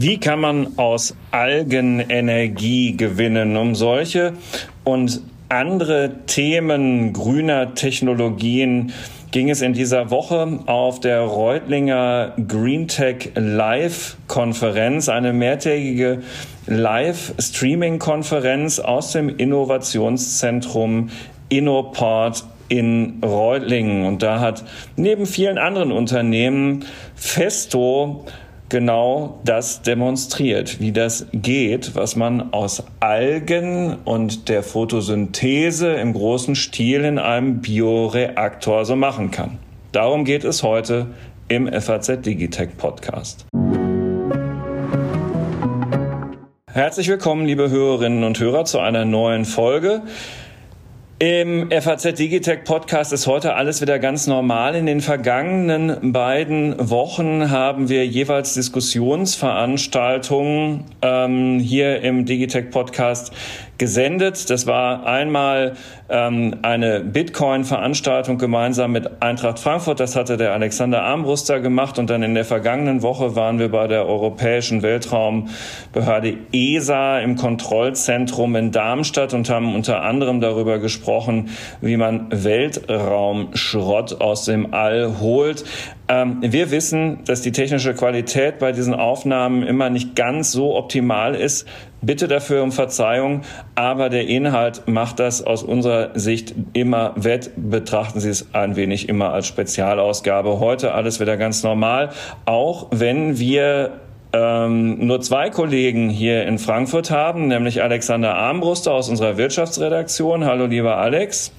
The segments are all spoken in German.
Wie kann man aus Algen Energie gewinnen? Um solche und andere Themen grüner Technologien ging es in dieser Woche auf der Reutlinger GreenTech Live Konferenz, eine mehrtägige Live-Streaming-Konferenz aus dem Innovationszentrum Innoport in Reutlingen. Und da hat neben vielen anderen Unternehmen Festo genau das demonstriert, wie das geht, was man aus Algen und der Photosynthese im großen Stil in einem Bioreaktor so machen kann. Darum geht es heute im FAZ Digitech Podcast. Herzlich willkommen, liebe Hörerinnen und Hörer, zu einer neuen Folge. Im FAZ Digitech Podcast ist heute alles wieder ganz normal. In den vergangenen beiden Wochen haben wir jeweils Diskussionsveranstaltungen ähm, hier im Digitech Podcast gesendet. Das war einmal ähm, eine Bitcoin-Veranstaltung gemeinsam mit Eintracht Frankfurt. Das hatte der Alexander Armbruster gemacht. Und dann in der vergangenen Woche waren wir bei der Europäischen Weltraumbehörde ESA im Kontrollzentrum in Darmstadt und haben unter anderem darüber gesprochen, wie man Weltraumschrott aus dem All holt. Ähm, wir wissen, dass die technische Qualität bei diesen Aufnahmen immer nicht ganz so optimal ist. Bitte dafür um Verzeihung, aber der Inhalt macht das aus unserer Sicht immer wett. Betrachten Sie es ein wenig immer als Spezialausgabe. Heute alles wieder ganz normal, auch wenn wir ähm, nur zwei Kollegen hier in Frankfurt haben, nämlich Alexander Armbruster aus unserer Wirtschaftsredaktion. Hallo, lieber Alex.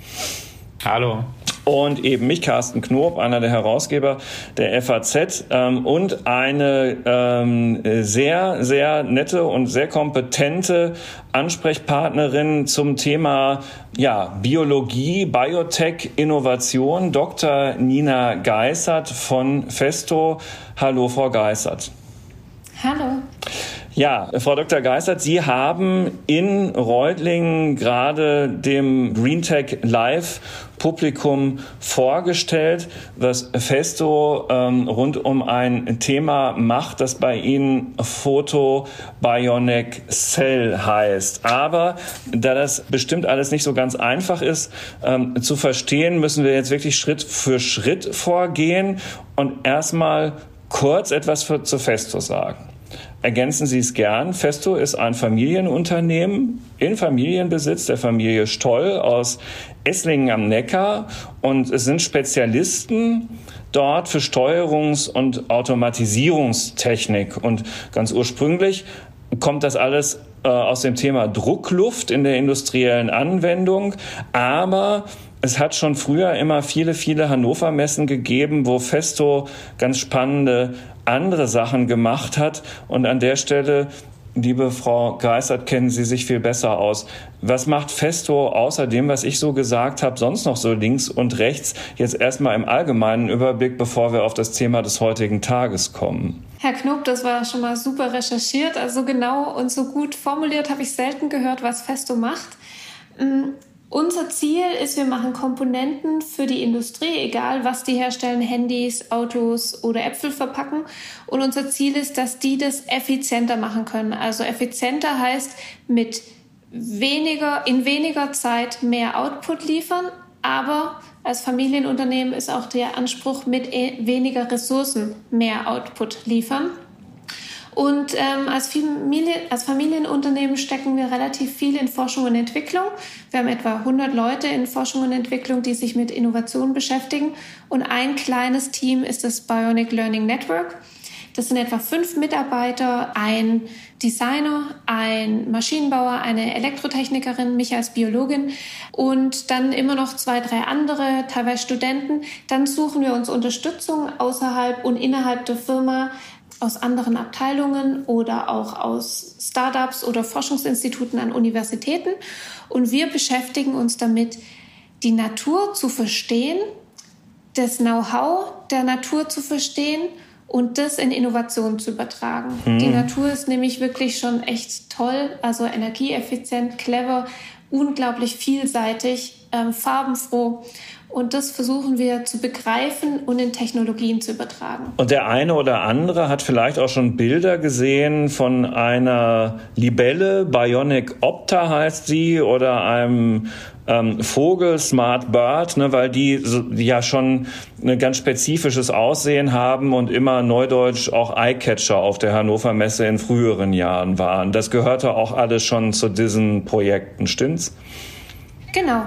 Hallo und eben mich, Carsten Knob, einer der Herausgeber der FAZ ähm, und eine ähm, sehr, sehr nette und sehr kompetente Ansprechpartnerin zum Thema ja, Biologie, Biotech, Innovation, Dr. Nina Geissert von Festo. Hallo, Frau Geissert. Hallo. Ja, Frau Dr. Geissert, Sie haben in Reutlingen gerade dem GreenTech Live Publikum vorgestellt, was Festo ähm, rund um ein Thema macht, das bei Ihnen Photo Bionic Cell heißt. Aber da das bestimmt alles nicht so ganz einfach ist ähm, zu verstehen, müssen wir jetzt wirklich Schritt für Schritt vorgehen und erstmal kurz etwas für, zu Festo sagen. Ergänzen Sie es gern. Festo ist ein Familienunternehmen in Familienbesitz der Familie Stoll aus Esslingen am Neckar und es sind Spezialisten dort für Steuerungs- und Automatisierungstechnik. Und ganz ursprünglich kommt das alles äh, aus dem Thema Druckluft in der industriellen Anwendung, aber es hat schon früher immer viele, viele Hannover-Messen gegeben, wo Festo ganz spannende andere Sachen gemacht hat. Und an der Stelle, liebe Frau Geisert, kennen Sie sich viel besser aus. Was macht Festo außer dem, was ich so gesagt habe, sonst noch so links und rechts? Jetzt erstmal im allgemeinen Überblick, bevor wir auf das Thema des heutigen Tages kommen. Herr Knob, das war schon mal super recherchiert. Also genau und so gut formuliert habe ich selten gehört, was Festo macht. Unser Ziel ist, wir machen Komponenten für die Industrie, egal was die herstellen, Handys, Autos oder Äpfel verpacken. Und unser Ziel ist, dass die das effizienter machen können. Also effizienter heißt mit weniger, in weniger Zeit mehr Output liefern, aber als Familienunternehmen ist auch der Anspruch mit e, weniger Ressourcen mehr Output liefern. Und ähm, als, Familie, als Familienunternehmen stecken wir relativ viel in Forschung und Entwicklung. Wir haben etwa 100 Leute in Forschung und Entwicklung, die sich mit Innovation beschäftigen. Und ein kleines Team ist das Bionic Learning Network. Das sind etwa fünf Mitarbeiter, ein Designer, ein Maschinenbauer, eine Elektrotechnikerin, mich als Biologin und dann immer noch zwei, drei andere, teilweise Studenten. Dann suchen wir uns Unterstützung außerhalb und innerhalb der Firma, aus anderen Abteilungen oder auch aus Startups oder Forschungsinstituten an Universitäten. Und wir beschäftigen uns damit, die Natur zu verstehen, das Know-how der Natur zu verstehen und das in Innovation zu übertragen. Mhm. Die Natur ist nämlich wirklich schon echt toll, also energieeffizient, clever, unglaublich vielseitig ähm, farbenfroh. Und das versuchen wir zu begreifen und in Technologien zu übertragen. Und der eine oder andere hat vielleicht auch schon Bilder gesehen von einer Libelle, Bionic Opta heißt sie, oder einem ähm, Vogel, Smart Bird, ne, weil die, die ja schon ein ganz spezifisches Aussehen haben und immer neudeutsch auch Eyecatcher auf der Hannover Messe in früheren Jahren waren. Das gehörte auch alles schon zu diesen Projekten, stimmt's? Genau.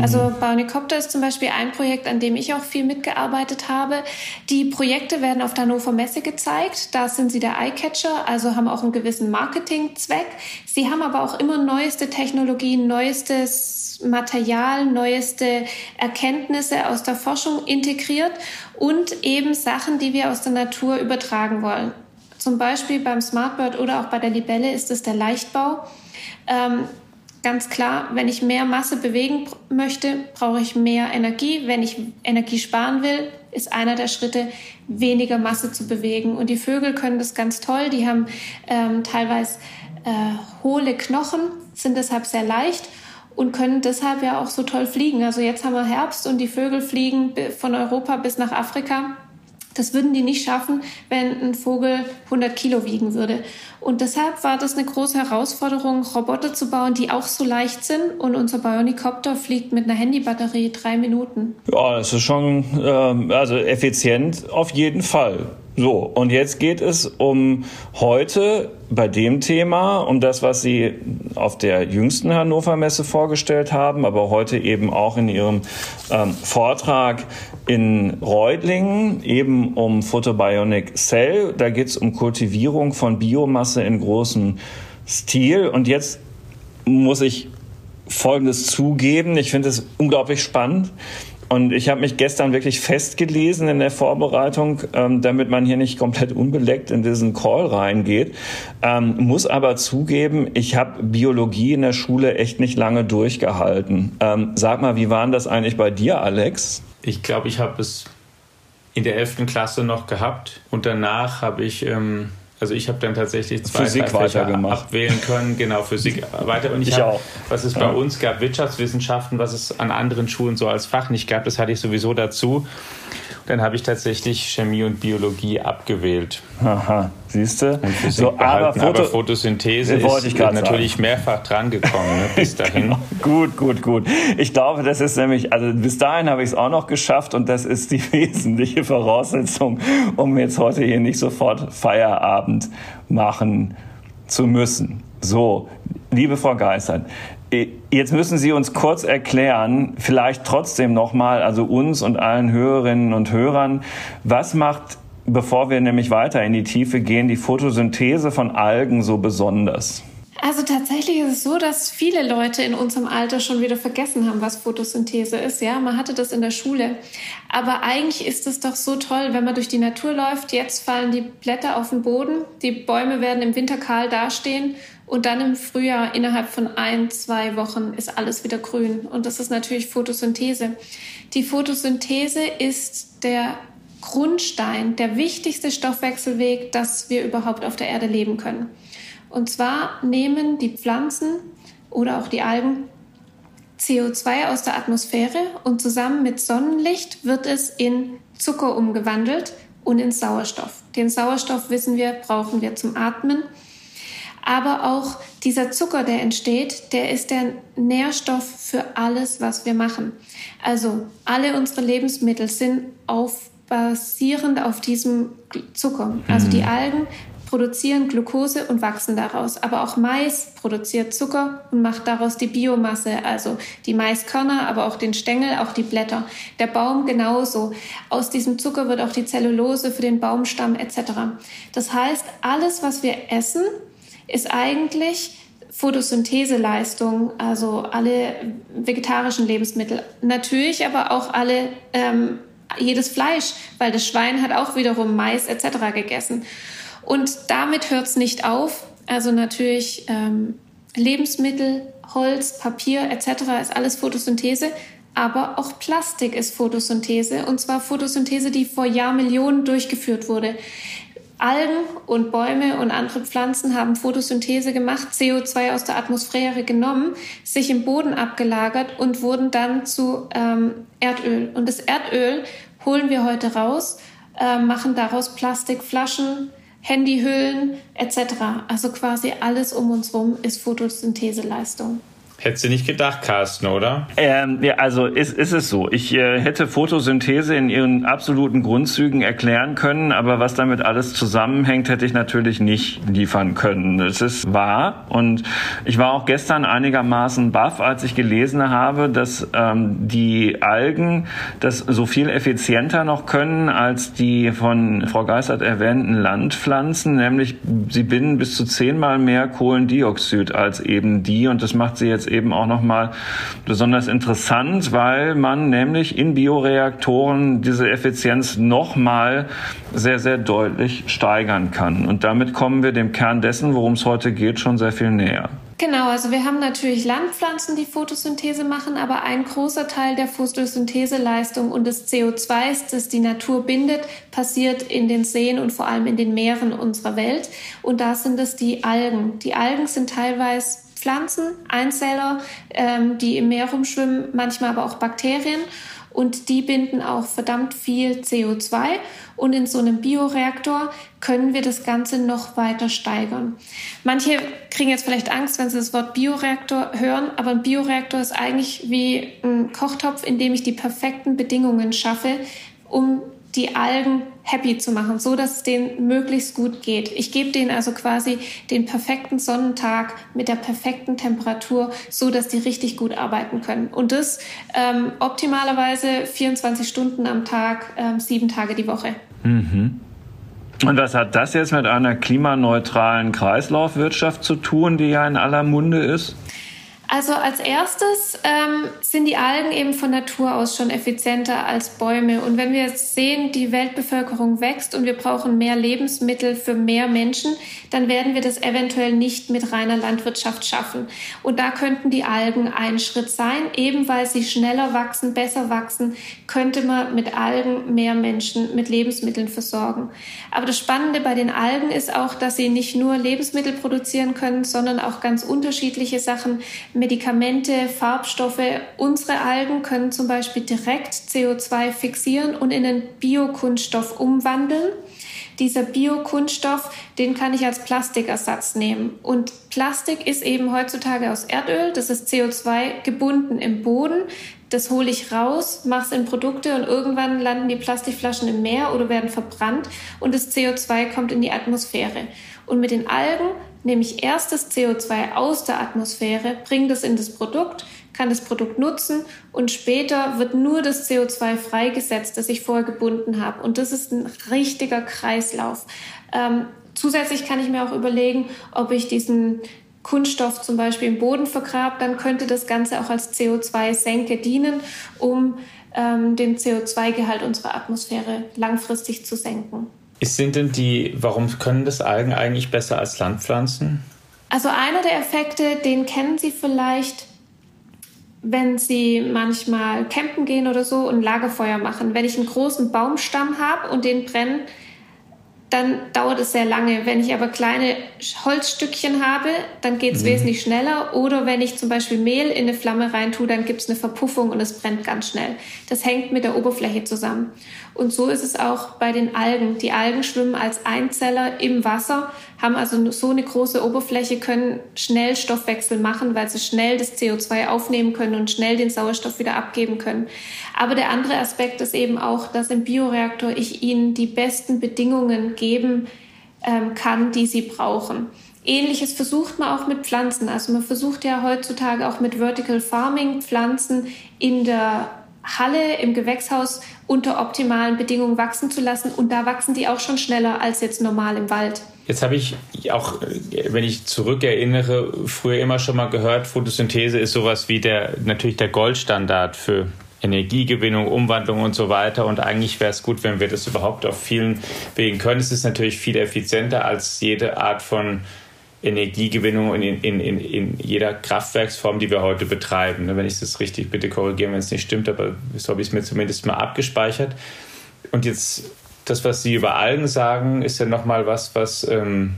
Also mhm. Bionicopter ist zum Beispiel ein Projekt, an dem ich auch viel mitgearbeitet habe. Die Projekte werden auf der Hannover Messe gezeigt. Da sind sie der Eyecatcher, also haben auch einen gewissen Marketingzweck. Sie haben aber auch immer neueste Technologien, neuestes Material, neueste Erkenntnisse aus der Forschung integriert und eben Sachen, die wir aus der Natur übertragen wollen. Zum Beispiel beim Smartbird oder auch bei der Libelle ist es der Leichtbau. Ähm, ganz klar, wenn ich mehr Masse bewegen möchte, brauche ich mehr Energie. Wenn ich Energie sparen will, ist einer der Schritte, weniger Masse zu bewegen. Und die Vögel können das ganz toll. Die haben ähm, teilweise äh, hohle Knochen, sind deshalb sehr leicht und können deshalb ja auch so toll fliegen. Also jetzt haben wir Herbst und die Vögel fliegen von Europa bis nach Afrika das würden die nicht schaffen, wenn ein Vogel 100 Kilo wiegen würde. Und deshalb war das eine große Herausforderung, Roboter zu bauen, die auch so leicht sind. Und unser Bionicopter fliegt mit einer Handybatterie drei Minuten. Ja, das ist schon äh, also effizient auf jeden Fall. So, und jetzt geht es um heute bei dem Thema, um das, was Sie auf der jüngsten Hannover Messe vorgestellt haben, aber heute eben auch in Ihrem ähm, Vortrag in Reutlingen, eben um Photobionic Cell. Da geht es um Kultivierung von Biomasse in großem Stil. Und jetzt muss ich Folgendes zugeben. Ich finde es unglaublich spannend. Und ich habe mich gestern wirklich festgelesen in der Vorbereitung, ähm, damit man hier nicht komplett unbeleckt in diesen Call reingeht. Ähm, muss aber zugeben, ich habe Biologie in der Schule echt nicht lange durchgehalten. Ähm, sag mal, wie war das eigentlich bei dir, Alex? Ich glaube, ich habe es in der 11. Klasse noch gehabt und danach habe ich ähm, also ich habe dann tatsächlich zwei Physik weitergemacht. abwählen können, genau Physik weiter und ich, ich hab, auch. Was es ja. bei uns gab, Wirtschaftswissenschaften, was es an anderen Schulen so als Fach nicht gab, das hatte ich sowieso dazu. Dann habe ich tatsächlich Chemie und Biologie abgewählt. Aha, siehst du? So, aber, Foto, aber, Photosynthese ist natürlich sagen. mehrfach drangekommen ne, bis dahin. genau. Gut, gut, gut. Ich glaube, das ist nämlich, also bis dahin habe ich es auch noch geschafft und das ist die wesentliche Voraussetzung, um jetzt heute hier nicht sofort Feierabend machen zu müssen. So, liebe Frau Geissert, Jetzt müssen Sie uns kurz erklären, vielleicht trotzdem nochmal, also uns und allen Hörerinnen und Hörern, was macht, bevor wir nämlich weiter in die Tiefe gehen, die Photosynthese von Algen so besonders? Also tatsächlich ist es so, dass viele Leute in unserem Alter schon wieder vergessen haben, was Photosynthese ist. Ja, man hatte das in der Schule. Aber eigentlich ist es doch so toll, wenn man durch die Natur läuft. Jetzt fallen die Blätter auf den Boden, die Bäume werden im Winter kahl dastehen und dann im Frühjahr innerhalb von ein, zwei Wochen ist alles wieder grün. Und das ist natürlich Photosynthese. Die Photosynthese ist der Grundstein, der wichtigste Stoffwechselweg, dass wir überhaupt auf der Erde leben können. Und zwar nehmen die Pflanzen oder auch die Algen CO2 aus der Atmosphäre und zusammen mit Sonnenlicht wird es in Zucker umgewandelt und in Sauerstoff. Den Sauerstoff, wissen wir, brauchen wir zum Atmen aber auch dieser Zucker, der entsteht, der ist der Nährstoff für alles, was wir machen. Also alle unsere Lebensmittel sind auf, basierend auf diesem Zucker. Also die mhm. Algen produzieren Glucose und wachsen daraus. Aber auch Mais produziert Zucker und macht daraus die Biomasse, also die Maiskörner, aber auch den Stängel, auch die Blätter. Der Baum genauso. Aus diesem Zucker wird auch die Zellulose für den Baumstamm etc. Das heißt, alles, was wir essen, ist eigentlich Photosyntheseleistung, also alle vegetarischen Lebensmittel. Natürlich aber auch alle, ähm, jedes Fleisch, weil das Schwein hat auch wiederum Mais etc. gegessen. Und damit hört es nicht auf. Also natürlich ähm, Lebensmittel, Holz, Papier etc. ist alles Photosynthese. Aber auch Plastik ist Photosynthese. Und zwar Photosynthese, die vor Jahrmillionen durchgeführt wurde Algen und Bäume und andere Pflanzen haben Photosynthese gemacht, CO2 aus der Atmosphäre genommen, sich im Boden abgelagert und wurden dann zu ähm, Erdöl. Und das Erdöl holen wir heute raus, äh, machen daraus Plastikflaschen, Handyhüllen etc. Also quasi alles um uns herum ist Photosyntheseleistung. Hättest du nicht gedacht, Carsten, oder? Ähm, ja, also ist, ist es so. Ich äh, hätte Photosynthese in ihren absoluten Grundzügen erklären können, aber was damit alles zusammenhängt, hätte ich natürlich nicht liefern können. Es ist wahr und ich war auch gestern einigermaßen baff, als ich gelesen habe, dass ähm, die Algen das so viel effizienter noch können als die von Frau Geistert erwähnten Landpflanzen, nämlich sie binden bis zu zehnmal mehr Kohlendioxid als eben die und das macht sie jetzt jetzt eben auch nochmal besonders interessant, weil man nämlich in Bioreaktoren diese Effizienz nochmal sehr, sehr deutlich steigern kann. Und damit kommen wir dem Kern dessen, worum es heute geht, schon sehr viel näher. Genau, also wir haben natürlich Landpflanzen, die Photosynthese machen, aber ein großer Teil der Photosyntheseleistung und des CO2s, das die Natur bindet, passiert in den Seen und vor allem in den Meeren unserer Welt. Und da sind es die Algen. Die Algen sind teilweise Pflanzen, Einzeller, ähm, die im Meer rumschwimmen, manchmal aber auch Bakterien. Und die binden auch verdammt viel CO2. Und in so einem Bioreaktor können wir das Ganze noch weiter steigern. Manche kriegen jetzt vielleicht Angst, wenn sie das Wort Bioreaktor hören, aber ein Bioreaktor ist eigentlich wie ein Kochtopf, in dem ich die perfekten Bedingungen schaffe, um die Algen happy zu machen, so dass es denen möglichst gut geht. Ich gebe denen also quasi den perfekten Sonnentag mit der perfekten Temperatur, so dass die richtig gut arbeiten können. Und das ähm, optimalerweise 24 Stunden am Tag, ähm, sieben Tage die Woche. Mhm. Und was hat das jetzt mit einer klimaneutralen Kreislaufwirtschaft zu tun, die ja in aller Munde ist? Also als erstes ähm, sind die Algen eben von Natur aus schon effizienter als Bäume. Und wenn wir jetzt sehen, die Weltbevölkerung wächst und wir brauchen mehr Lebensmittel für mehr Menschen, dann werden wir das eventuell nicht mit reiner Landwirtschaft schaffen. Und da könnten die Algen ein Schritt sein. Eben weil sie schneller wachsen, besser wachsen, könnte man mit Algen mehr Menschen mit Lebensmitteln versorgen. Aber das Spannende bei den Algen ist auch, dass sie nicht nur Lebensmittel produzieren können, sondern auch ganz unterschiedliche Sachen Medikamente, Farbstoffe. Unsere Algen können zum Beispiel direkt CO2 fixieren und in einen Biokunststoff umwandeln. Dieser Biokunststoff, den kann ich als Plastikersatz nehmen. Und Plastik ist eben heutzutage aus Erdöl. Das ist CO2 gebunden im Boden. Das hole ich raus, mache es in Produkte und irgendwann landen die Plastikflaschen im Meer oder werden verbrannt und das CO2 kommt in die Atmosphäre. Und mit den Algen nehme ich erst das CO2 aus der Atmosphäre, bringe das in das Produkt, kann das Produkt nutzen und später wird nur das CO2 freigesetzt, das ich vorher gebunden habe. Und das ist ein richtiger Kreislauf. Ähm, zusätzlich kann ich mir auch überlegen, ob ich diesen Kunststoff zum Beispiel im Boden vergrabe, dann könnte das Ganze auch als CO2-Senke dienen, um ähm, den CO2-Gehalt unserer Atmosphäre langfristig zu senken. Sind denn die, warum können das Algen eigentlich besser als Landpflanzen? Also einer der Effekte, den kennen Sie vielleicht, wenn Sie manchmal campen gehen oder so und Lagerfeuer machen. Wenn ich einen großen Baumstamm habe und den brennen, dann dauert es sehr lange. Wenn ich aber kleine Holzstückchen habe, dann geht es mhm. wesentlich schneller. Oder wenn ich zum Beispiel Mehl in eine Flamme reintue, dann gibt es eine Verpuffung und es brennt ganz schnell. Das hängt mit der Oberfläche zusammen. Und so ist es auch bei den Algen. Die Algen schwimmen als Einzeller im Wasser, haben also so eine große Oberfläche, können schnell Stoffwechsel machen, weil sie schnell das CO2 aufnehmen können und schnell den Sauerstoff wieder abgeben können. Aber der andere Aspekt ist eben auch, dass im Bioreaktor ich ihnen die besten Bedingungen geben ähm, kann, die sie brauchen. Ähnliches versucht man auch mit Pflanzen. Also man versucht ja heutzutage auch mit Vertical Farming Pflanzen in der Halle im Gewächshaus unter optimalen Bedingungen wachsen zu lassen. Und da wachsen die auch schon schneller als jetzt normal im Wald. Jetzt habe ich auch, wenn ich zurückerinnere, früher immer schon mal gehört, Photosynthese ist sowas wie der, natürlich der Goldstandard für Energiegewinnung, Umwandlung und so weiter. Und eigentlich wäre es gut, wenn wir das überhaupt auf vielen Wegen können. Es ist natürlich viel effizienter als jede Art von Energiegewinnung in, in, in, in jeder Kraftwerksform, die wir heute betreiben. Ne, wenn ich das richtig bitte korrigieren, wenn es nicht stimmt, aber so habe ich es mir zumindest mal abgespeichert. Und jetzt das, was Sie über Algen sagen, ist ja nochmal was, was ähm,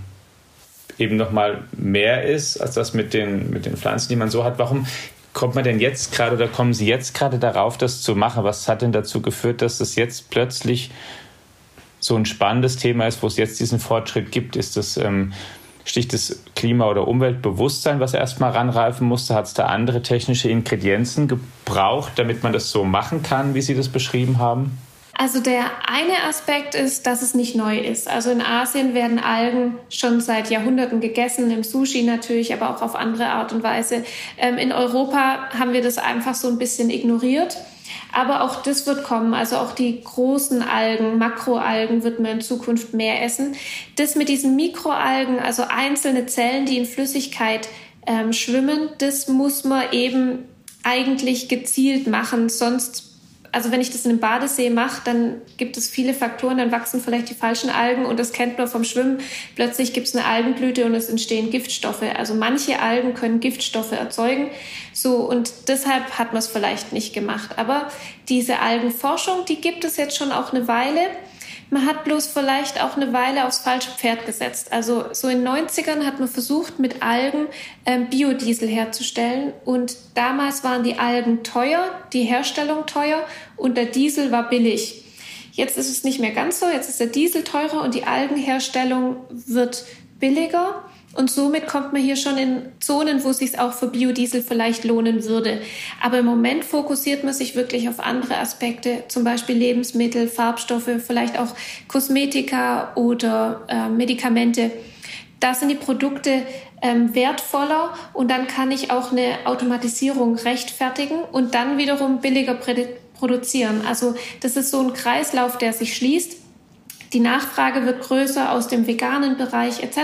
eben nochmal mehr ist, als das mit den, mit den Pflanzen, die man so hat. Warum kommt man denn jetzt gerade oder kommen Sie jetzt gerade darauf, das zu machen? Was hat denn dazu geführt, dass es jetzt plötzlich so ein spannendes Thema ist, wo es jetzt diesen Fortschritt gibt? Ist das ähm, sticht das Klima- oder Umweltbewusstsein, was erstmal ranreifen musste? Hat es da andere technische Ingredienzen gebraucht, damit man das so machen kann, wie Sie das beschrieben haben? Also der eine Aspekt ist, dass es nicht neu ist. Also in Asien werden Algen schon seit Jahrhunderten gegessen, im Sushi natürlich, aber auch auf andere Art und Weise. Ähm, in Europa haben wir das einfach so ein bisschen ignoriert. Aber auch das wird kommen. Also auch die großen Algen, Makroalgen wird man in Zukunft mehr essen. Das mit diesen Mikroalgen, also einzelne Zellen, die in Flüssigkeit ähm, schwimmen, das muss man eben eigentlich gezielt machen. Sonst also wenn ich das in einem Badesee mache, dann gibt es viele Faktoren, dann wachsen vielleicht die falschen Algen und das kennt man vom Schwimmen. Plötzlich gibt es eine Algenblüte und es entstehen Giftstoffe. Also manche Algen können Giftstoffe erzeugen. So und deshalb hat man es vielleicht nicht gemacht. Aber diese Algenforschung, die gibt es jetzt schon auch eine Weile. Man hat bloß vielleicht auch eine Weile aufs falsche Pferd gesetzt. Also so in den 90ern hat man versucht, mit Algen ähm, Biodiesel herzustellen. Und damals waren die Algen teuer, die Herstellung teuer und der Diesel war billig. Jetzt ist es nicht mehr ganz so. Jetzt ist der Diesel teurer und die Algenherstellung wird billiger. Und somit kommt man hier schon in Zonen, wo es sich auch für Biodiesel vielleicht lohnen würde. Aber im Moment fokussiert man sich wirklich auf andere Aspekte, zum Beispiel Lebensmittel, Farbstoffe, vielleicht auch Kosmetika oder äh, Medikamente. Da sind die Produkte ähm, wertvoller und dann kann ich auch eine Automatisierung rechtfertigen und dann wiederum billiger produzieren. Also das ist so ein Kreislauf, der sich schließt. Die Nachfrage wird größer aus dem veganen Bereich etc.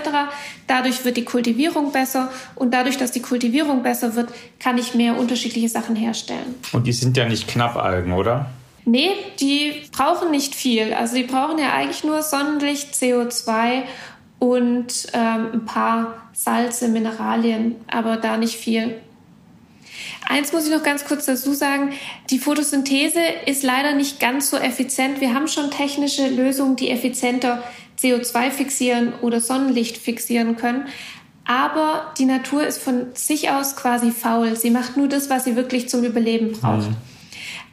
Dadurch wird die Kultivierung besser und dadurch, dass die Kultivierung besser wird, kann ich mehr unterschiedliche Sachen herstellen. Und die sind ja nicht Knappalgen, oder? Nee, die brauchen nicht viel. Also die brauchen ja eigentlich nur Sonnenlicht, CO2 und ähm, ein paar Salze, Mineralien, aber da nicht viel. Eins muss ich noch ganz kurz dazu sagen. Die Photosynthese ist leider nicht ganz so effizient. Wir haben schon technische Lösungen, die effizienter CO2 fixieren oder Sonnenlicht fixieren können. Aber die Natur ist von sich aus quasi faul. Sie macht nur das, was sie wirklich zum Überleben braucht. Mhm.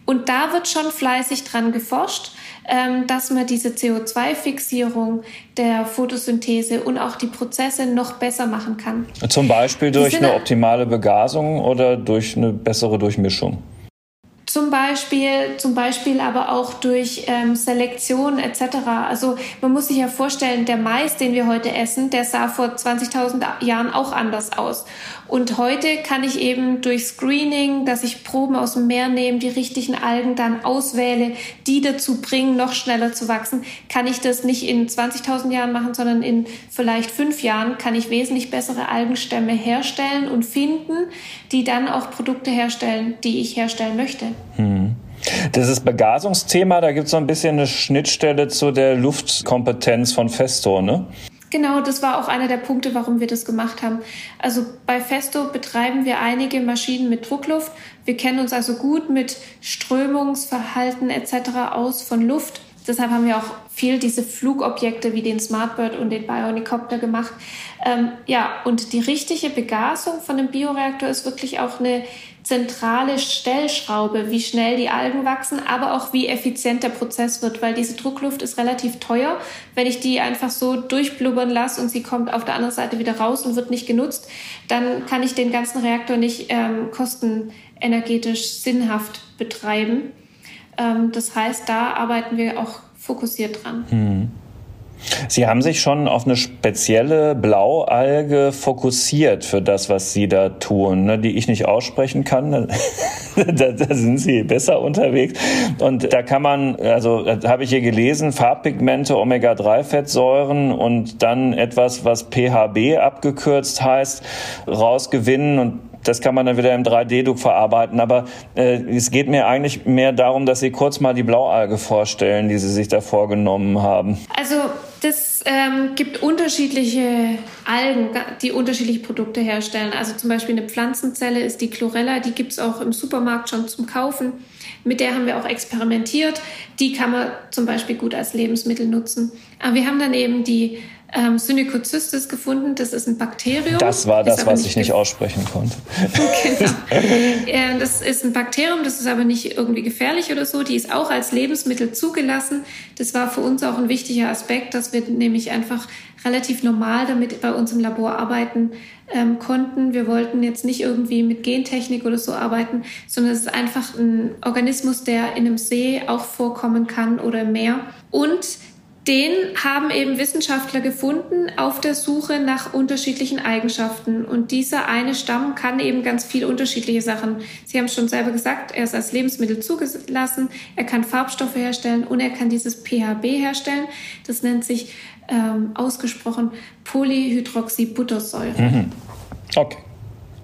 Und da wird schon fleißig dran geforscht, dass man diese CO2-Fixierung der Photosynthese und auch die Prozesse noch besser machen kann. Zum Beispiel durch eine optimale Begasung oder durch eine bessere Durchmischung? Zum Beispiel, zum Beispiel aber auch durch ähm, Selektion etc. Also man muss sich ja vorstellen, der Mais, den wir heute essen, der sah vor 20.000 Jahren auch anders aus. Und heute kann ich eben durch Screening, dass ich Proben aus dem Meer nehme, die richtigen Algen dann auswähle, die dazu bringen, noch schneller zu wachsen, kann ich das nicht in 20.000 Jahren machen, sondern in vielleicht fünf Jahren kann ich wesentlich bessere Algenstämme herstellen und finden, die dann auch Produkte herstellen, die ich herstellen möchte. Hm. Dieses Begasungsthema, da gibt es so ein bisschen eine Schnittstelle zu der Luftkompetenz von Festo, ne? Genau, das war auch einer der Punkte, warum wir das gemacht haben. Also bei Festo betreiben wir einige Maschinen mit Druckluft. Wir kennen uns also gut mit Strömungsverhalten etc. aus von Luft. Deshalb haben wir auch viel diese Flugobjekte wie den Smartbird und den Bionicopter gemacht. Ähm, ja, und die richtige Begasung von dem Bioreaktor ist wirklich auch eine zentrale Stellschraube, wie schnell die Algen wachsen, aber auch wie effizient der Prozess wird, weil diese Druckluft ist relativ teuer. Wenn ich die einfach so durchblubbern lasse und sie kommt auf der anderen Seite wieder raus und wird nicht genutzt, dann kann ich den ganzen Reaktor nicht ähm, kostenenergetisch sinnhaft betreiben. Ähm, das heißt, da arbeiten wir auch fokussiert dran. Hm. Sie haben sich schon auf eine spezielle Blaualge fokussiert für das, was Sie da tun, ne, die ich nicht aussprechen kann. da, da, sind Sie besser unterwegs. Und da kann man, also da habe ich hier gelesen, Farbpigmente, Omega-3-Fettsäuren und dann etwas, was PHB abgekürzt heißt, rausgewinnen und das kann man dann wieder im 3D-Druck verarbeiten. Aber äh, es geht mir eigentlich mehr darum, dass Sie kurz mal die Blaualge vorstellen, die Sie sich da vorgenommen haben. Also das ähm, gibt unterschiedliche Algen, die unterschiedliche Produkte herstellen. Also zum Beispiel eine Pflanzenzelle ist die Chlorella, die gibt es auch im Supermarkt schon zum Kaufen. Mit der haben wir auch experimentiert. Die kann man zum Beispiel gut als Lebensmittel nutzen. Aber wir haben dann eben die ähm, Synecocystis gefunden. Das ist ein Bakterium. Das war das, was ich nicht aussprechen konnte. genau. Äh, das ist ein Bakterium, das ist aber nicht irgendwie gefährlich oder so. Die ist auch als Lebensmittel zugelassen. Das war für uns auch ein wichtiger Aspekt, dass wir nämlich einfach relativ normal damit bei uns im Labor arbeiten ähm, konnten. Wir wollten jetzt nicht irgendwie mit Gentechnik oder so arbeiten, sondern es ist einfach ein Organismus, der in einem See auch vorkommen kann oder im Meer. Und den haben eben Wissenschaftler gefunden auf der Suche nach unterschiedlichen Eigenschaften. Und dieser eine Stamm kann eben ganz viele unterschiedliche Sachen. Sie haben es schon selber gesagt, er ist als Lebensmittel zugelassen, er kann Farbstoffe herstellen und er kann dieses PHB herstellen. Das nennt sich ähm, ausgesprochen Polyhydroxybuttersäure. Mhm. Okay.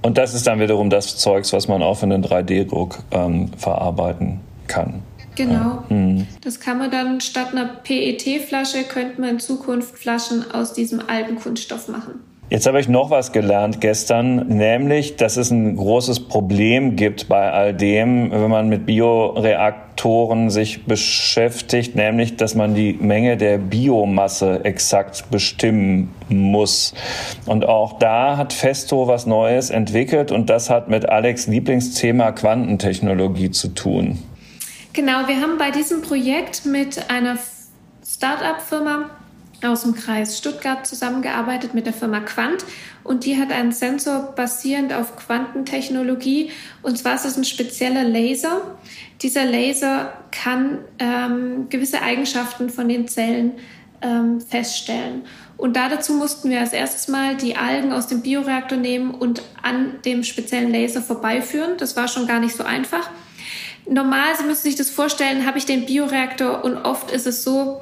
Und das ist dann wiederum das Zeugs, was man auch in den 3D-Druck ähm, verarbeiten kann. Genau. Mhm. Das kann man dann statt einer PET-Flasche, könnte man in Zukunft Flaschen aus diesem alten Kunststoff machen. Jetzt habe ich noch was gelernt gestern, nämlich, dass es ein großes Problem gibt bei all dem, wenn man mit Bioreaktoren sich beschäftigt, nämlich, dass man die Menge der Biomasse exakt bestimmen muss. Und auch da hat Festo was Neues entwickelt und das hat mit Alex Lieblingsthema Quantentechnologie zu tun. Genau, wir haben bei diesem Projekt mit einer Start-up-Firma aus dem Kreis Stuttgart zusammengearbeitet mit der Firma Quant und die hat einen Sensor basierend auf Quantentechnologie und zwar ist es ein spezieller Laser. Dieser Laser kann ähm, gewisse Eigenschaften von den Zellen ähm, feststellen. Und da dazu mussten wir als erstes mal die Algen aus dem Bioreaktor nehmen und an dem speziellen Laser vorbeiführen. Das war schon gar nicht so einfach normal, Sie müssen sich das vorstellen, habe ich den Bioreaktor und oft ist es so,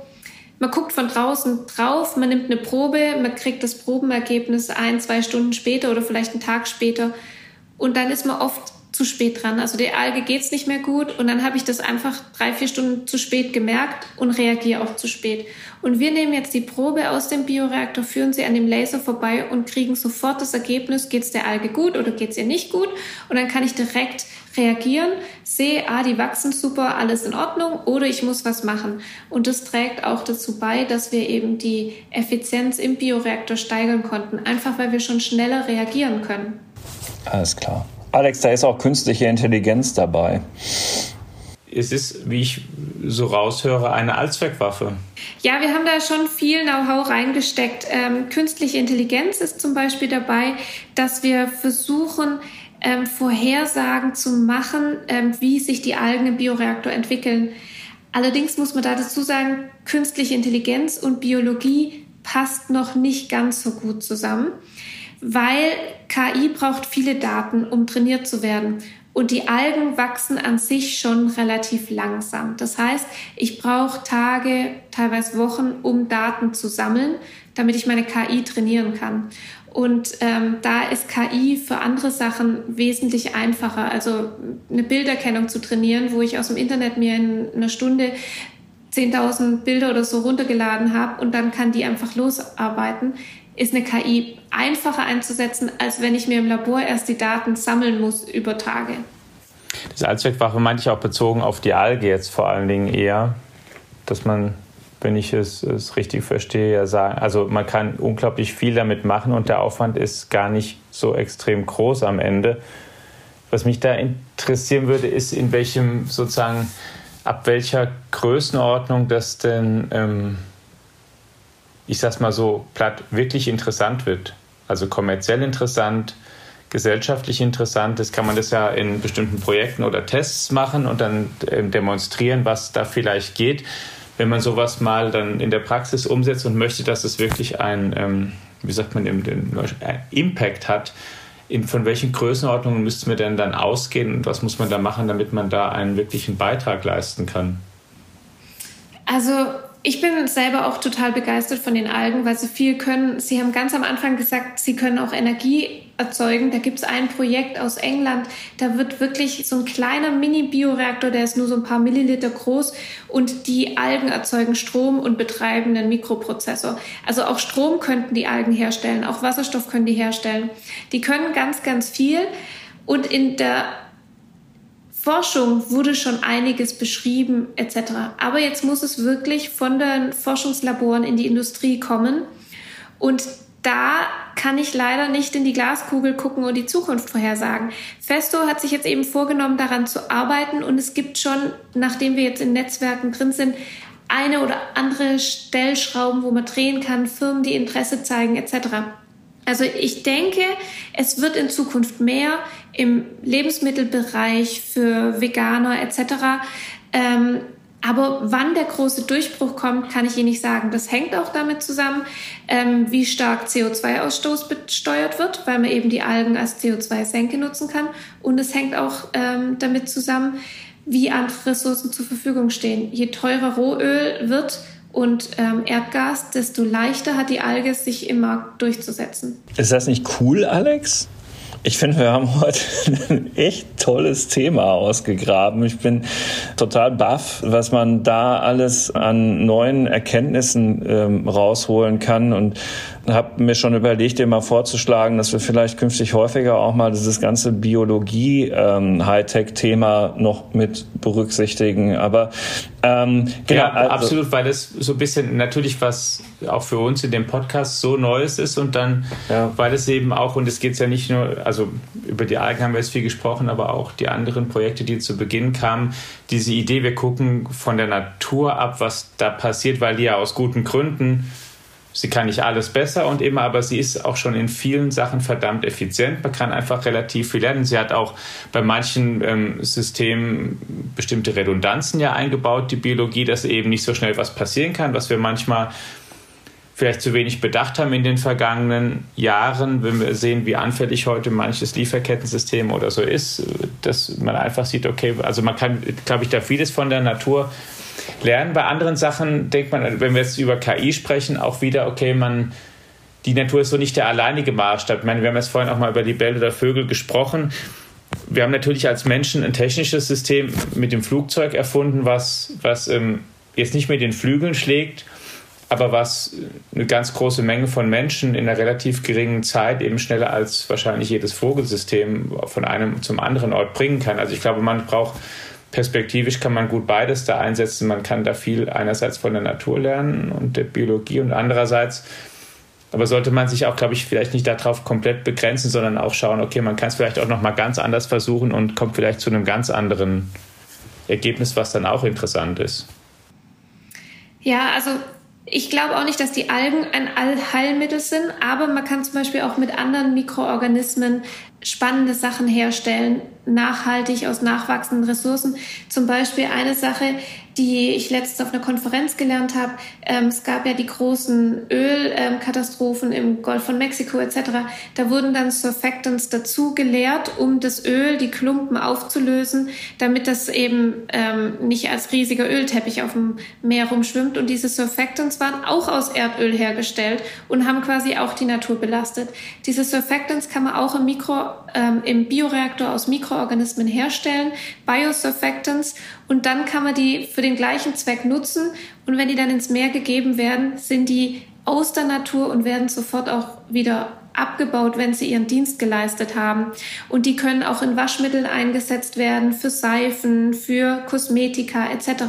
man guckt von draußen drauf, man nimmt eine Probe, man kriegt das Probenergebnis ein, zwei Stunden später oder vielleicht einen Tag später und dann ist man oft zu spät dran. Also der Alge geht's nicht mehr gut und dann habe ich das einfach drei, vier Stunden zu spät gemerkt und reagiere auch zu spät. Und wir nehmen jetzt die Probe aus dem Bioreaktor, führen sie an dem Laser vorbei und kriegen sofort das Ergebnis, geht's der Alge gut oder geht's ihr nicht gut? Und dann kann ich direkt reagieren, sehe, ah, die wachsen super, alles in Ordnung oder ich muss was machen. Und das trägt auch dazu bei, dass wir eben die Effizienz im Bioreaktor steigern konnten, einfach weil wir schon schneller reagieren können. Alles klar. Alex, da ist auch künstliche Intelligenz dabei. Es ist, wie ich so raushöre, eine Allzweckwaffe. Ja, wir haben da schon viel Know-how reingesteckt. Ähm, künstliche Intelligenz ist zum Beispiel dabei, dass wir versuchen, ähm, Vorhersagen zu machen, ähm, wie sich die Algen im Bioreaktor entwickeln. Allerdings muss man da dazu sagen, künstliche Intelligenz und Biologie passt noch nicht ganz so gut zusammen weil KI braucht viele Daten, um trainiert zu werden. Und die Algen wachsen an sich schon relativ langsam. Das heißt, ich brauche Tage, teilweise Wochen, um Daten zu sammeln, damit ich meine KI trainieren kann. Und ähm, da ist KI für andere Sachen wesentlich einfacher. Also eine Bilderkennung zu trainieren, wo ich aus dem Internet mir in einer Stunde 10.000 Bilder oder so runtergeladen habe und dann kann die einfach losarbeiten, ist eine KI einfacher einzusetzen, als wenn ich mir im Labor erst die Daten sammeln muss über Tage. Das Allzweckwaffe meinte ich auch bezogen auf die Alge jetzt vor allen Dingen eher, dass man, wenn ich es, es richtig verstehe, ja sagen, also man kann unglaublich viel damit machen und der Aufwand ist gar nicht so extrem groß am Ende. Was mich da interessieren würde, ist, in welchem sozusagen, ab welcher Größenordnung das denn ähm, ich sag's mal so platt, wirklich interessant wird. Also kommerziell interessant, gesellschaftlich interessant ist, kann man das ja in bestimmten Projekten oder Tests machen und dann ähm, demonstrieren, was da vielleicht geht. Wenn man sowas mal dann in der Praxis umsetzt und möchte, dass es wirklich ein, ähm, wie sagt man, äh, Impact hat, in, von welchen Größenordnungen müsste man denn dann ausgehen und was muss man da machen, damit man da einen wirklichen Beitrag leisten kann? Also ich bin selber auch total begeistert von den Algen, weil sie viel können. Sie haben ganz am Anfang gesagt, sie können auch Energie erzeugen. Da gibt es ein Projekt aus England, da wird wirklich so ein kleiner Mini-Bioreaktor, der ist nur so ein paar Milliliter groß und die Algen erzeugen Strom und betreiben einen Mikroprozessor. Also auch Strom könnten die Algen herstellen, auch Wasserstoff können die herstellen. Die können ganz, ganz viel und in der Forschung wurde schon einiges beschrieben etc. Aber jetzt muss es wirklich von den Forschungslaboren in die Industrie kommen. Und da kann ich leider nicht in die Glaskugel gucken und die Zukunft vorhersagen. Festo hat sich jetzt eben vorgenommen, daran zu arbeiten und es gibt schon, nachdem wir jetzt in Netzwerken drin sind, eine oder andere Stellschrauben, wo man drehen kann, Firmen, die Interesse zeigen etc. Also ich denke, es wird in Zukunft mehr im Lebensmittelbereich für Veganer etc. Ähm, aber wann der große Durchbruch kommt, kann ich Ihnen nicht sagen. Das hängt auch damit zusammen, ähm, wie stark CO2-Ausstoß besteuert wird, weil man eben die Algen als CO2-Senke nutzen kann. Und es hängt auch ähm, damit zusammen, wie andere Ressourcen zur Verfügung stehen. Je teurer Rohöl wird, und ähm, Erdgas, desto leichter hat die Alge sich im Markt durchzusetzen. Ist das nicht cool, Alex? Ich finde, wir haben heute ein echt tolles Thema ausgegraben. Ich bin total baff, was man da alles an neuen Erkenntnissen ähm, rausholen kann und habe mir schon überlegt, dir mal vorzuschlagen, dass wir vielleicht künftig häufiger auch mal dieses ganze Biologie-Hightech-Thema ähm, noch mit berücksichtigen. Aber ähm, genau, ja, also, absolut, weil es so ein bisschen natürlich was auch für uns in dem Podcast so Neues ist und dann, ja. weil es eben auch, und es geht ja nicht nur, also über die Algen haben wir jetzt viel gesprochen, aber auch die anderen Projekte, die zu Beginn kamen, diese Idee, wir gucken von der Natur ab, was da passiert, weil die ja aus guten Gründen sie kann nicht alles besser und immer, aber sie ist auch schon in vielen Sachen verdammt effizient. Man kann einfach relativ viel lernen. Sie hat auch bei manchen ähm, Systemen bestimmte Redundanzen ja eingebaut, die Biologie, dass eben nicht so schnell was passieren kann, was wir manchmal vielleicht zu wenig bedacht haben in den vergangenen Jahren, wenn wir sehen, wie anfällig heute manches Lieferkettensystem oder so ist, dass man einfach sieht, okay, also man kann, glaube ich, da vieles von der Natur lernen. Bei anderen Sachen denkt man, wenn wir jetzt über KI sprechen, auch wieder, okay, man, die Natur ist so nicht der alleinige Maßstab. Ich meine, wir haben jetzt vorhin auch mal über die Bälle der Vögel gesprochen. Wir haben natürlich als Menschen ein technisches System mit dem Flugzeug erfunden, was, was ähm, jetzt nicht mit den Flügeln schlägt, aber was eine ganz große Menge von Menschen in einer relativ geringen Zeit eben schneller als wahrscheinlich jedes Vogelsystem von einem zum anderen Ort bringen kann. Also ich glaube, man braucht perspektivisch kann man gut beides da einsetzen. Man kann da viel einerseits von der Natur lernen und der Biologie und andererseits, aber sollte man sich auch, glaube ich, vielleicht nicht darauf komplett begrenzen, sondern auch schauen, okay, man kann es vielleicht auch nochmal ganz anders versuchen und kommt vielleicht zu einem ganz anderen Ergebnis, was dann auch interessant ist. Ja, also ich glaube auch nicht, dass die Algen ein Allheilmittel sind, aber man kann zum Beispiel auch mit anderen Mikroorganismen spannende Sachen herstellen, nachhaltig aus nachwachsenden Ressourcen. Zum Beispiel eine Sache, die ich letztens auf einer Konferenz gelernt habe. Ähm, es gab ja die großen Ölkatastrophen im Golf von Mexiko etc. Da wurden dann Surfactants dazu geleert, um das Öl, die Klumpen aufzulösen, damit das eben ähm, nicht als riesiger Ölteppich auf dem Meer rumschwimmt. Und diese Surfactants waren auch aus Erdöl hergestellt und haben quasi auch die Natur belastet. Diese Surfactants kann man auch im Mikro ähm, im Bioreaktor aus Mikroorganismen herstellen, Biosurfactants, und dann kann man die für den gleichen Zweck nutzen. Und wenn die dann ins Meer gegeben werden, sind die aus der Natur und werden sofort auch wieder abgebaut, wenn sie ihren Dienst geleistet haben. Und die können auch in Waschmitteln eingesetzt werden, für Seifen, für Kosmetika etc.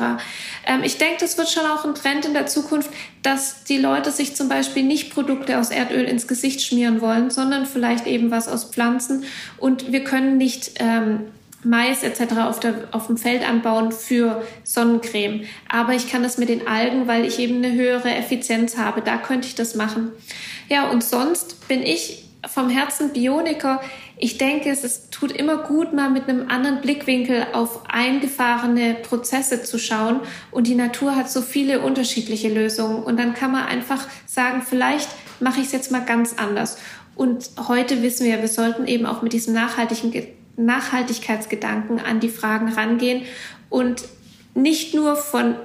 Ähm, ich denke, das wird schon auch ein Trend in der Zukunft, dass die Leute sich zum Beispiel nicht Produkte aus Erdöl ins Gesicht schmieren wollen, sondern vielleicht eben was aus Pflanzen. Und wir können nicht ähm, Mais etc. Auf, der, auf dem Feld anbauen für Sonnencreme. Aber ich kann das mit den Algen, weil ich eben eine höhere Effizienz habe. Da könnte ich das machen. Ja, und sonst bin ich vom Herzen Bioniker. Ich denke, es ist, tut immer gut, mal mit einem anderen Blickwinkel auf eingefahrene Prozesse zu schauen. Und die Natur hat so viele unterschiedliche Lösungen. Und dann kann man einfach sagen, vielleicht mache ich es jetzt mal ganz anders. Und heute wissen wir, wir sollten eben auch mit diesem nachhaltigen Nachhaltigkeitsgedanken an die Fragen rangehen und nicht nur von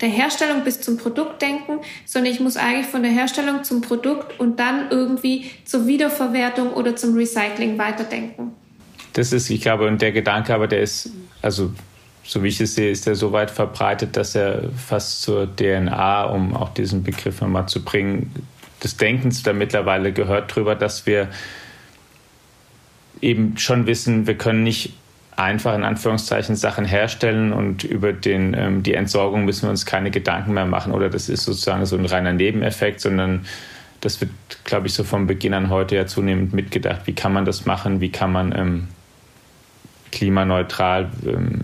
der Herstellung bis zum Produkt denken, sondern ich muss eigentlich von der Herstellung zum Produkt und dann irgendwie zur Wiederverwertung oder zum Recycling weiterdenken. Das ist, ich glaube, und der Gedanke, aber der ist, also so wie ich es sehe, ist er so weit verbreitet, dass er fast zur DNA, um auch diesen Begriff nochmal zu bringen, des Denkens da mittlerweile gehört drüber, dass wir eben schon wissen, wir können nicht einfach in Anführungszeichen Sachen herstellen und über den, ähm, die Entsorgung müssen wir uns keine Gedanken mehr machen oder das ist sozusagen so ein reiner Nebeneffekt, sondern das wird, glaube ich, so vom Beginn an heute ja zunehmend mitgedacht. Wie kann man das machen? Wie kann man ähm, klimaneutral ähm,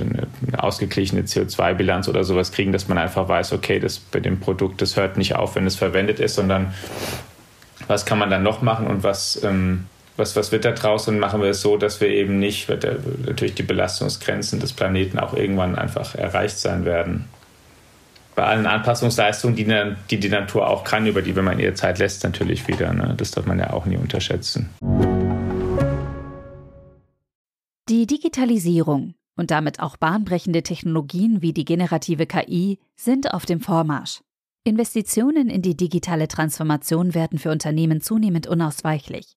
eine ausgeglichene CO2-Bilanz oder sowas kriegen, dass man einfach weiß, okay, das bei dem Produkt, das hört nicht auf, wenn es verwendet ist, sondern was kann man dann noch machen und was, ähm, was, was wird da draus und machen wir es so, dass wir eben nicht, weil natürlich die Belastungsgrenzen des Planeten auch irgendwann einfach erreicht sein werden. Bei allen Anpassungsleistungen, die die, die Natur auch kann, über die, wenn man ihr Zeit lässt, natürlich wieder. Ne? Das darf man ja auch nie unterschätzen. Die Digitalisierung und damit auch bahnbrechende Technologien wie die generative KI sind auf dem Vormarsch. Investitionen in die digitale Transformation werden für Unternehmen zunehmend unausweichlich.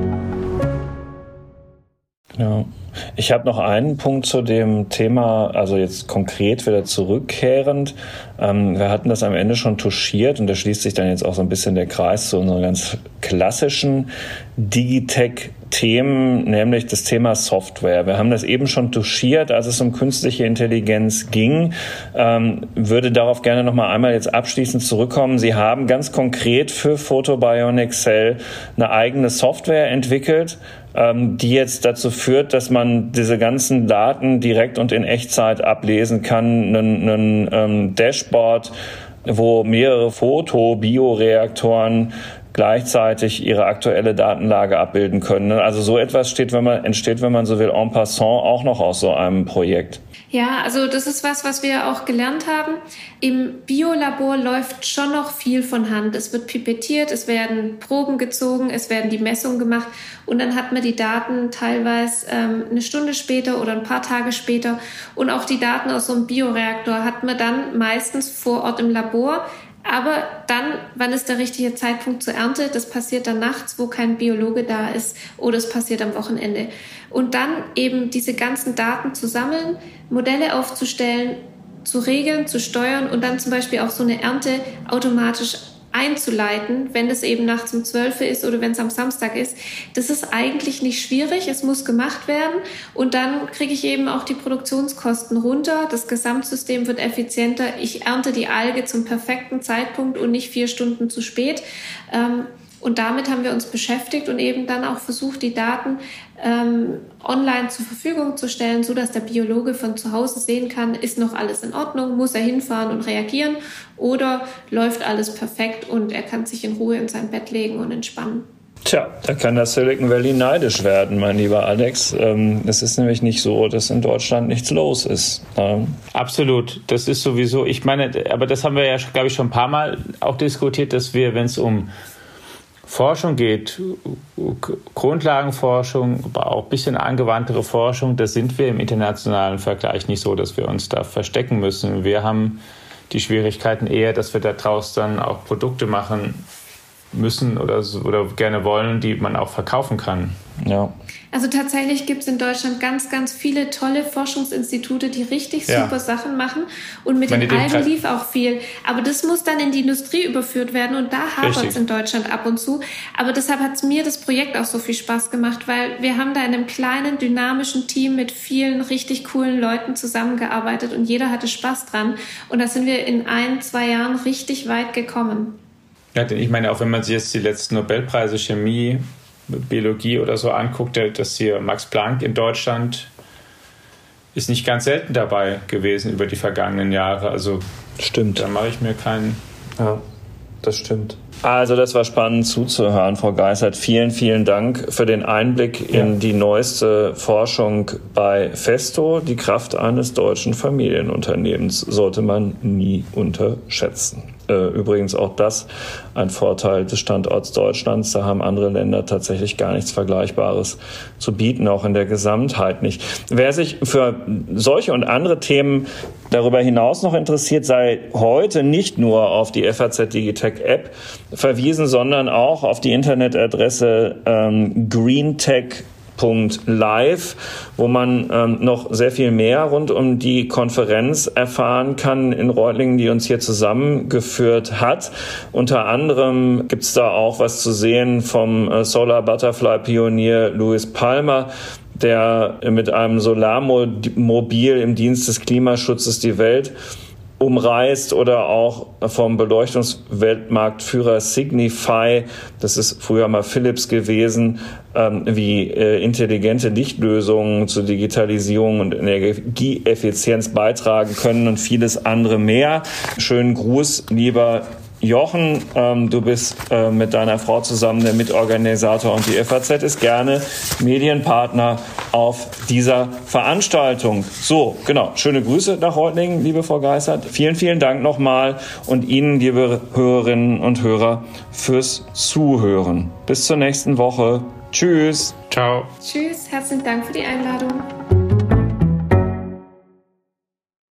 Ja. Ich habe noch einen Punkt zu dem Thema, also jetzt konkret wieder zurückkehrend. Ähm, wir hatten das am Ende schon touchiert und da schließt sich dann jetzt auch so ein bisschen der Kreis zu unseren ganz klassischen Digitech-Themen, nämlich das Thema Software. Wir haben das eben schon touchiert, als es um künstliche Intelligenz ging. Ähm, würde darauf gerne noch mal einmal jetzt abschließend zurückkommen. Sie haben ganz konkret für Photobionic Cell eine eigene Software entwickelt ähm, die jetzt dazu führt, dass man diese ganzen Daten direkt und in Echtzeit ablesen kann, ein ähm, Dashboard, wo mehrere Foto-Bioreaktoren gleichzeitig ihre aktuelle Datenlage abbilden können. Also so etwas steht, wenn man, entsteht, wenn man so will, en passant auch noch aus so einem Projekt. Ja, also das ist was, was wir auch gelernt haben. Im Biolabor läuft schon noch viel von Hand. Es wird pipettiert, es werden Proben gezogen, es werden die Messungen gemacht und dann hat man die Daten teilweise ähm, eine Stunde später oder ein paar Tage später und auch die Daten aus so einem Bioreaktor hat man dann meistens vor Ort im Labor. Aber dann, wann ist der richtige Zeitpunkt zur Ernte? Das passiert dann nachts, wo kein Biologe da ist, oder es passiert am Wochenende. Und dann eben diese ganzen Daten zu sammeln, Modelle aufzustellen, zu regeln, zu steuern und dann zum Beispiel auch so eine Ernte automatisch einzuleiten, wenn es eben nachts um 12 ist oder wenn es am Samstag ist. Das ist eigentlich nicht schwierig, es muss gemacht werden und dann kriege ich eben auch die Produktionskosten runter, das Gesamtsystem wird effizienter, ich ernte die Alge zum perfekten Zeitpunkt und nicht vier Stunden zu spät. Ähm, und damit haben wir uns beschäftigt und eben dann auch versucht, die Daten ähm, online zur Verfügung zu stellen, so dass der Biologe von zu Hause sehen kann, ist noch alles in Ordnung, muss er hinfahren und reagieren oder läuft alles perfekt und er kann sich in Ruhe in sein Bett legen und entspannen. Tja, da kann das Silicon Valley neidisch werden, mein lieber Alex. Ähm, es ist nämlich nicht so, dass in Deutschland nichts los ist. Ähm, Absolut, das ist sowieso, ich meine, aber das haben wir ja, glaube ich, schon ein paar Mal auch diskutiert, dass wir, wenn es um Forschung geht, Grundlagenforschung, aber auch ein bisschen angewandtere Forschung, da sind wir im internationalen Vergleich nicht so, dass wir uns da verstecken müssen. Wir haben die Schwierigkeiten eher, dass wir da draußen dann auch Produkte machen müssen oder, oder gerne wollen, die man auch verkaufen kann. Ja. Also tatsächlich gibt es in Deutschland ganz, ganz viele tolle Forschungsinstitute, die richtig ja. super Sachen machen. Und mit den Algen lief auch viel. Aber das muss dann in die Industrie überführt werden und da hapert es in Deutschland ab und zu. Aber deshalb hat es mir das Projekt auch so viel Spaß gemacht, weil wir haben da in einem kleinen, dynamischen Team mit vielen richtig coolen Leuten zusammengearbeitet und jeder hatte Spaß dran. Und da sind wir in ein, zwei Jahren richtig weit gekommen. Ja, denn ich meine, auch wenn man sich jetzt die letzten Nobelpreise Chemie Biologie oder so anguckt, dass hier Max Planck in Deutschland ist nicht ganz selten dabei gewesen über die vergangenen Jahre. Also stimmt. Da mache ich mir keinen. Ja, das stimmt. Also das war spannend zuzuhören, Frau Geisert. Vielen, vielen Dank für den Einblick ja. in die neueste Forschung bei Festo. Die Kraft eines deutschen Familienunternehmens sollte man nie unterschätzen. Äh, übrigens auch das ein Vorteil des Standorts Deutschlands. Da haben andere Länder tatsächlich gar nichts Vergleichbares zu bieten, auch in der Gesamtheit nicht. Wer sich für solche und andere Themen darüber hinaus noch interessiert, sei heute nicht nur auf die FAZ Digitech App verwiesen, sondern auch auf die Internetadresse ähm, greentech live, wo man ähm, noch sehr viel mehr rund um die Konferenz erfahren kann in Reutlingen, die uns hier zusammengeführt hat. Unter anderem gibt es da auch was zu sehen vom äh, Solar Butterfly Pionier Louis Palmer, der mit einem Solarmobil im Dienst des Klimaschutzes die Welt umreißt oder auch vom Beleuchtungsweltmarktführer Signify, das ist früher mal Philips gewesen, ähm, wie äh, intelligente Lichtlösungen zur Digitalisierung und Energieeffizienz beitragen können und vieles andere mehr. Schönen Gruß, lieber Jochen, ähm, du bist äh, mit deiner Frau zusammen der Mitorganisator und die FAZ ist gerne Medienpartner auf dieser Veranstaltung. So, genau. Schöne Grüße nach Reutlingen, liebe Frau Geissert. Vielen, vielen Dank nochmal und Ihnen, liebe Hörerinnen und Hörer, fürs Zuhören. Bis zur nächsten Woche. Tschüss. Ciao. Tschüss. Herzlichen Dank für die Einladung.